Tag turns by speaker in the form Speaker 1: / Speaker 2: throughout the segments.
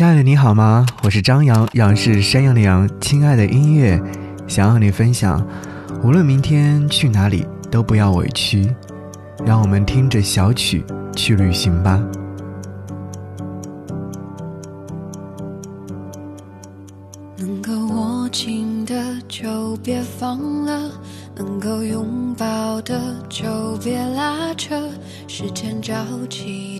Speaker 1: 亲爱的，你好吗？我是张扬，杨是山羊的羊。亲爱的音乐，想和你分享，无论明天去哪里，都不要委屈。让我们听着小曲去旅行吧。
Speaker 2: 能够握紧的就别放了，能够拥抱的就别拉扯，时间着急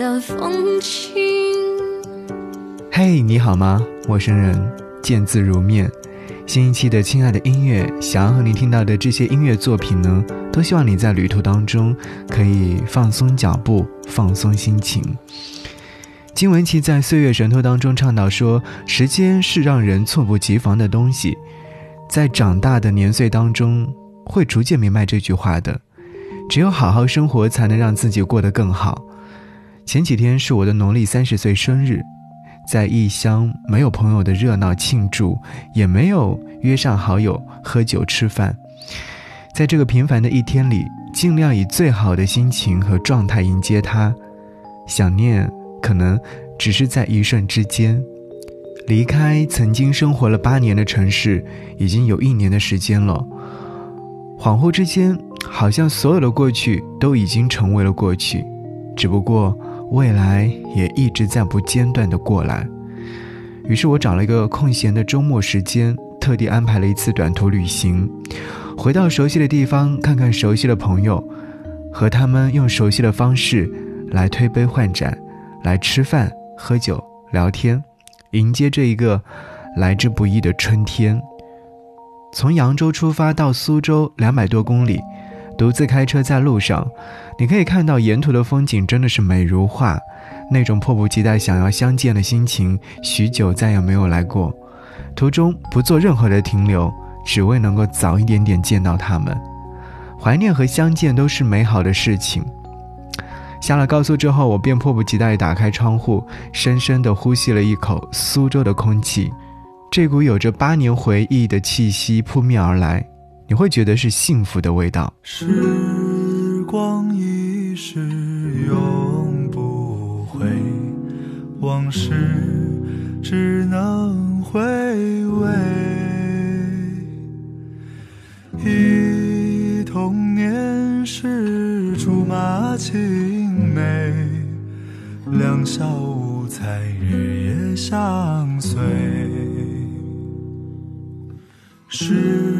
Speaker 2: 的风景。
Speaker 1: 嘿，你好吗？陌生人，见字如面。新一期的亲爱的音乐，想要和你听到的这些音乐作品呢，都希望你在旅途当中可以放松脚步，放松心情。金文岐在《岁月神偷》当中倡导说：“时间是让人猝不及防的东西。”在长大的年岁当中，会逐渐明白这句话的。只有好好生活，才能让自己过得更好。前几天是我的农历三十岁生日，在异乡没有朋友的热闹庆祝，也没有约上好友喝酒吃饭。在这个平凡的一天里，尽量以最好的心情和状态迎接他。想念可能只是在一瞬之间。离开曾经生活了八年的城市，已经有一年的时间了。恍惚之间，好像所有的过去都已经成为了过去，只不过。未来也一直在不间断的过来，于是我找了一个空闲的周末时间，特地安排了一次短途旅行，回到熟悉的地方，看看熟悉的朋友，和他们用熟悉的方式来推杯换盏，来吃饭、喝酒、聊天，迎接这一个来之不易的春天。从扬州出发到苏州两百多公里。独自开车在路上，你可以看到沿途的风景真的是美如画，那种迫不及待想要相见的心情，许久再也没有来过。途中不做任何的停留，只为能够早一点点见到他们。怀念和相见都是美好的事情。下了高速之后，我便迫不及待打开窗户，深深地呼吸了一口苏州的空气，这股有着八年回忆的气息扑面而来。你会觉得是幸福的味道。
Speaker 3: 时光一逝永不回，往事只能回味。忆童年时竹马青梅，两小无猜日夜相随。时。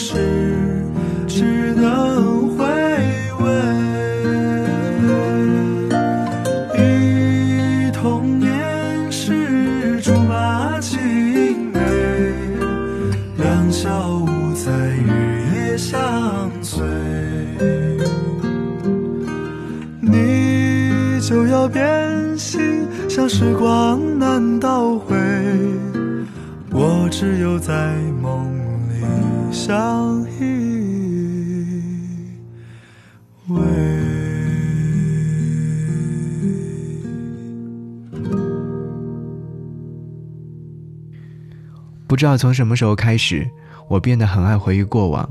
Speaker 3: 是不
Speaker 1: 知道从什么时候开始，我变得很爱回忆过往。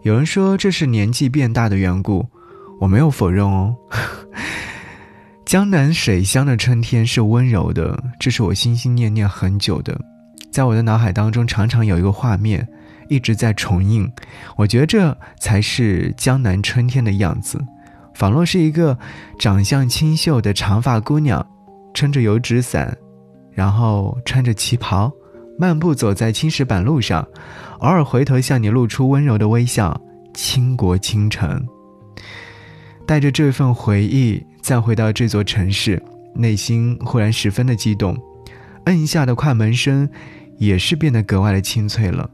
Speaker 1: 有人说这是年纪变大的缘故，我没有否认哦。江南水乡的春天是温柔的，这是我心心念念很久的，在我的脑海当中常常有一个画面一直在重映。我觉得这才是江南春天的样子，仿若是一个长相清秀的长发姑娘，撑着油纸伞，然后穿着旗袍。漫步走在青石板路上，偶尔回头向你露出温柔的微笑。倾国倾城，带着这份回忆，再回到这座城市，内心忽然十分的激动。摁下的快门声，也是变得格外的清脆了。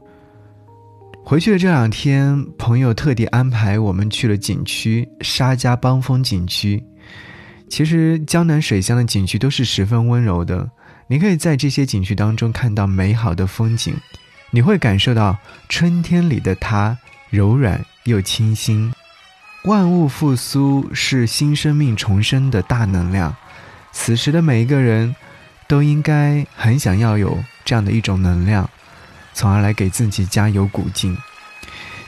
Speaker 1: 回去的这两天，朋友特地安排我们去了景区沙家浜风景区。其实江南水乡的景区都是十分温柔的。你可以在这些景区当中看到美好的风景，你会感受到春天里的它柔软又清新。万物复苏是新生命重生的大能量，此时的每一个人都应该很想要有这样的一种能量，从而来给自己加油鼓劲。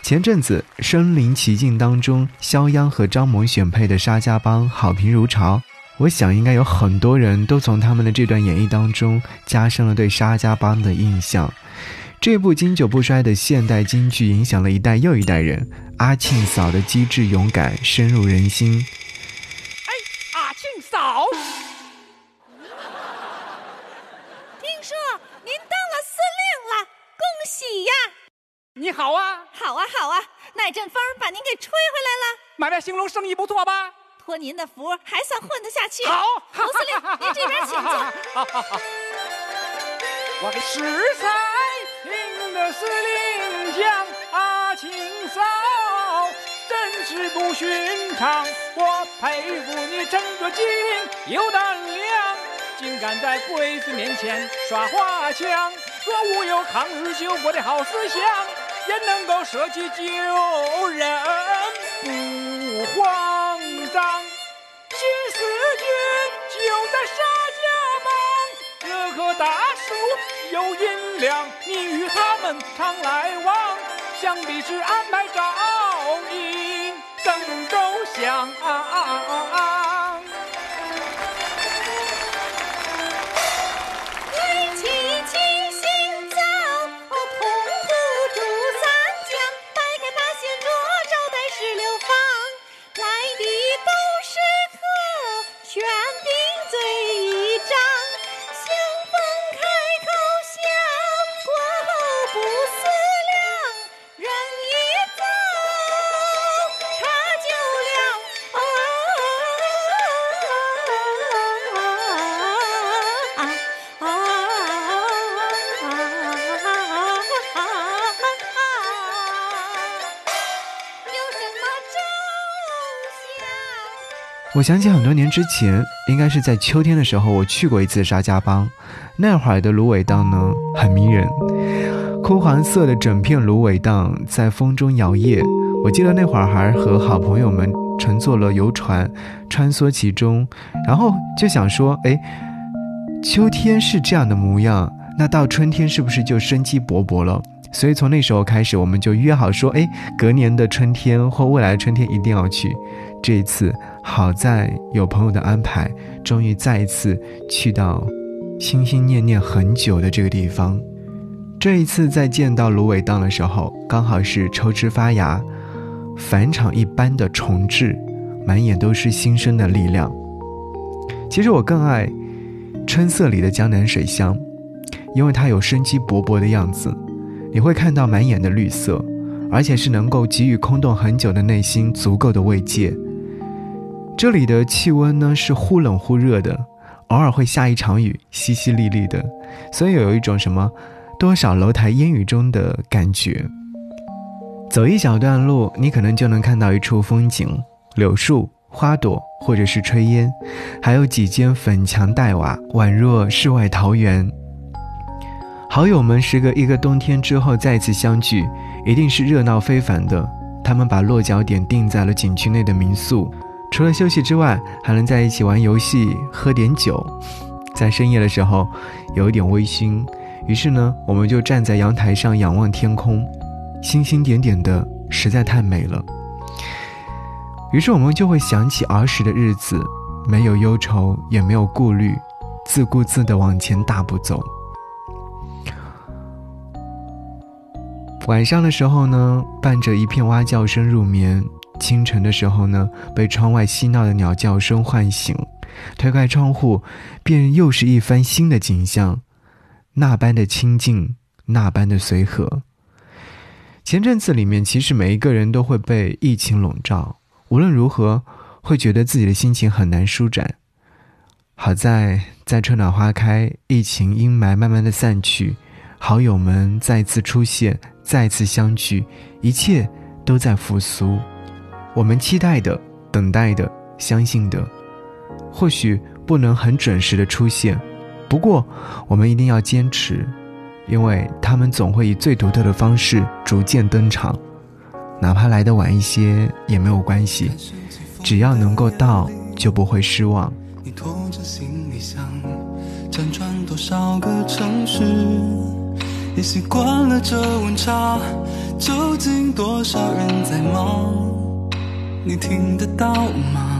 Speaker 1: 前阵子《身临其境》当中，肖央和张萌选配的沙家浜好评如潮。我想，应该有很多人都从他们的这段演绎当中加深了对沙家浜的印象。这部经久不衰的现代京剧影响了一代又一代人。阿庆嫂的机智勇敢深入人心。
Speaker 4: 哎，阿庆嫂，
Speaker 5: 听说您当了司令了，恭喜呀！
Speaker 4: 你好啊，
Speaker 5: 好啊，好啊，那阵风把您给吹回来了。
Speaker 4: 买卖兴隆生意不错吧？
Speaker 5: 托您的福，还算混得下去。
Speaker 4: 好，
Speaker 5: 侯司令，您这边请坐。
Speaker 4: 好好好。我给十三营的司令将阿庆嫂，真是不寻常。我佩服你真个机灵有胆量，竟敢在鬼子面前耍花枪。若无有抗日救国的好思想，也能够舍己救人，不慌张。新四军就在沙家浜，这棵大树有阴凉，你与他们常来往，想必是安排照应邓州乡。
Speaker 5: 来
Speaker 1: 我想起很多年之前，应该是在秋天的时候，我去过一次沙家浜。那会儿的芦苇荡呢，很迷人，枯黄色的整片芦苇荡在风中摇曳。我记得那会儿还和好朋友们乘坐了游船，穿梭其中，然后就想说，哎，秋天是这样的模样，那到春天是不是就生机勃勃了？所以从那时候开始，我们就约好说，哎，隔年的春天或未来的春天一定要去。这一次好在有朋友的安排，终于再一次去到心心念念很久的这个地方。这一次在见到芦苇荡的时候，刚好是抽枝发芽，返场一般的重置，满眼都是新生的力量。其实我更爱春色里的江南水乡，因为它有生机勃勃的样子。你会看到满眼的绿色，而且是能够给予空洞很久的内心足够的慰藉。这里的气温呢是忽冷忽热的，偶尔会下一场雨，淅淅沥沥的，所以有一种什么多少楼台烟雨中的感觉。走一小段路，你可能就能看到一处风景：柳树、花朵，或者是炊烟，还有几间粉墙黛瓦，宛若世外桃源。好友们时隔一个冬天之后再次相聚，一定是热闹非凡的。他们把落脚点定在了景区内的民宿，除了休息之外，还能在一起玩游戏、喝点酒。在深夜的时候，有一点微醺，于是呢，我们就站在阳台上仰望天空，星星点点的，实在太美了。于是我们就会想起儿时的日子，没有忧愁，也没有顾虑，自顾自地往前大步走。晚上的时候呢，伴着一片蛙叫声入眠；清晨的时候呢，被窗外嬉闹的鸟叫声唤醒。推开窗户，便又是一番新的景象，那般的清静，那般的随和。前阵子里面，其实每一个人都会被疫情笼罩，无论如何，会觉得自己的心情很难舒展。好在，在春暖花开，疫情阴霾慢慢的散去，好友们再次出现。再次相聚，一切都在复苏。我们期待的、等待的、相信的，或许不能很准时的出现，不过我们一定要坚持，因为他们总会以最独特的方式逐渐登场，哪怕来的晚一些也没有关系，只要能够到，就不会失望。
Speaker 6: 你拖着行李箱，辗转多少个城市。你习惯了这温差，究竟多少人在忙？你听得到吗？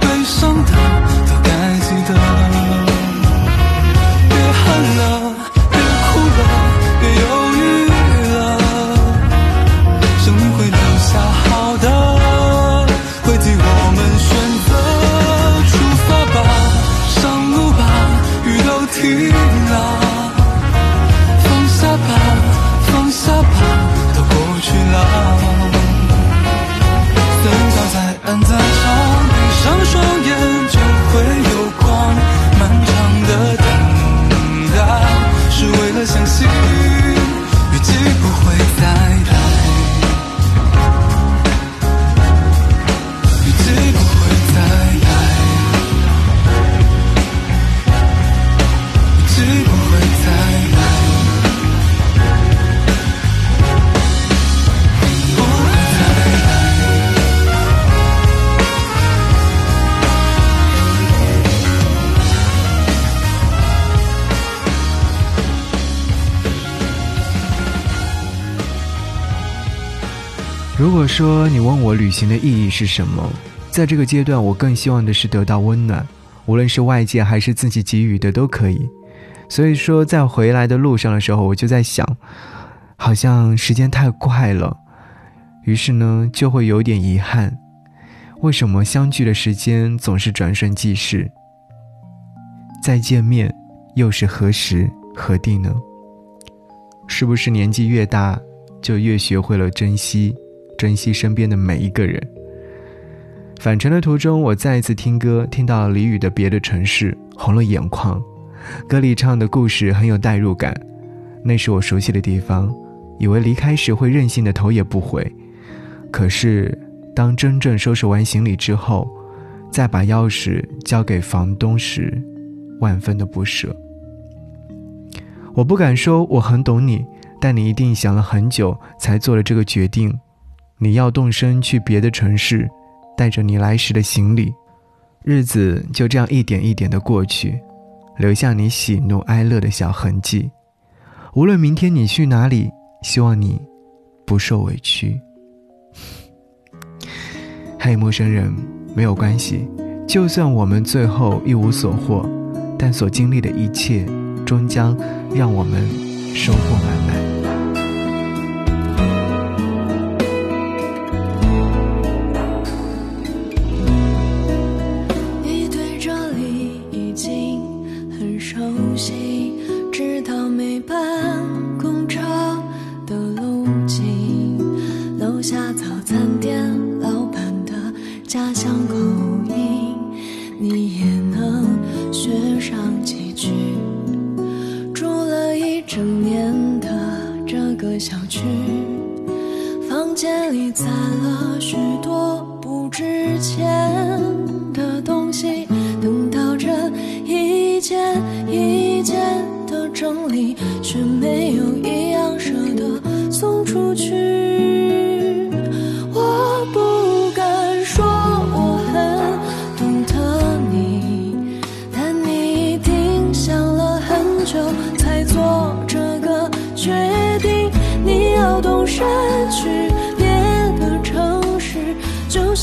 Speaker 6: 悲伤的，都该记得。别恨了，
Speaker 1: 如果说你问我旅行的意义是什么，在这个阶段，我更希望的是得到温暖，无论是外界还是自己给予的都可以。所以说，在回来的路上的时候，我就在想，好像时间太快了，于是呢，就会有点遗憾。为什么相聚的时间总是转瞬即逝？再见面，又是何时何地呢？是不是年纪越大，就越学会了珍惜？珍惜身边的每一个人。返程的途中，我再一次听歌，听到李宇的《别的城市》，红了眼眶。歌里唱的故事很有代入感，那是我熟悉的地方，以为离开时会任性的头也不回，可是当真正收拾完行李之后，再把钥匙交给房东时，万分的不舍。我不敢说我很懂你，但你一定想了很久才做了这个决定。你要动身去别的城市，带着你来时的行李，日子就这样一点一点的过去，留下你喜怒哀乐的小痕迹。无论明天你去哪里，希望你不受委屈。嘿，陌生人，没有关系，就算我们最后一无所获，但所经历的一切，终将让我们收获满满。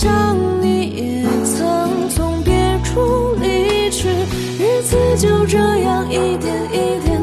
Speaker 7: 想你也曾从别处离去，日子就这样一点一点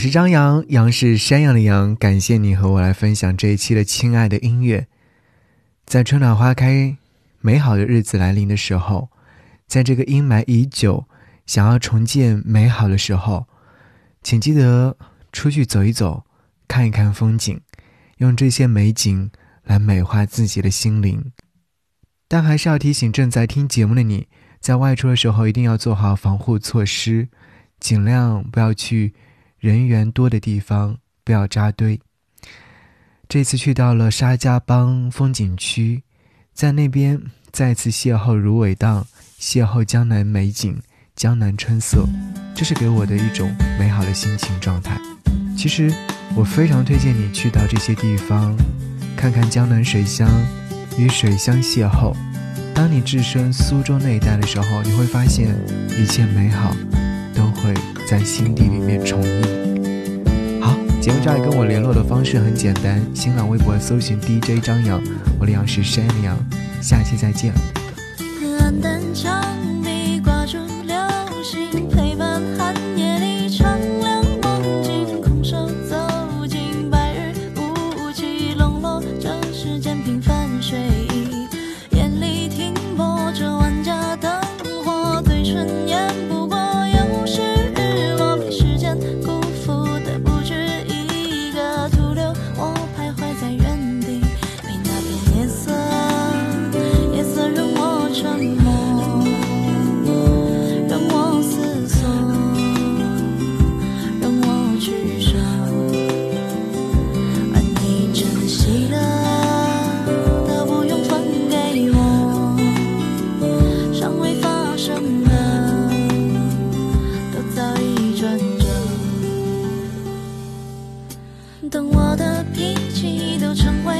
Speaker 1: 我是张扬，杨是山羊的羊。感谢你和我来分享这一期的亲爱的音乐。在春暖花开、美好的日子来临的时候，在这个阴霾已久、想要重建美好的时候，请记得出去走一走，看一看风景，用这些美景来美化自己的心灵。但还是要提醒正在听节目的你，在外出的时候一定要做好防护措施，尽量不要去。人员多的地方不要扎堆。这次去到了沙家浜风景区，在那边再次邂逅芦苇荡，邂逅江南美景、江南春色，这是给我的一种美好的心情状态。其实我非常推荐你去到这些地方，看看江南水乡，与水乡邂逅。当你置身苏州那一带的时候，你会发现一切美好都会。在心底里面重映。好，节目这儿跟我联络的方式很简单，新浪微博搜寻 DJ 张扬，我的杨是山羊，下期再见。
Speaker 2: 城外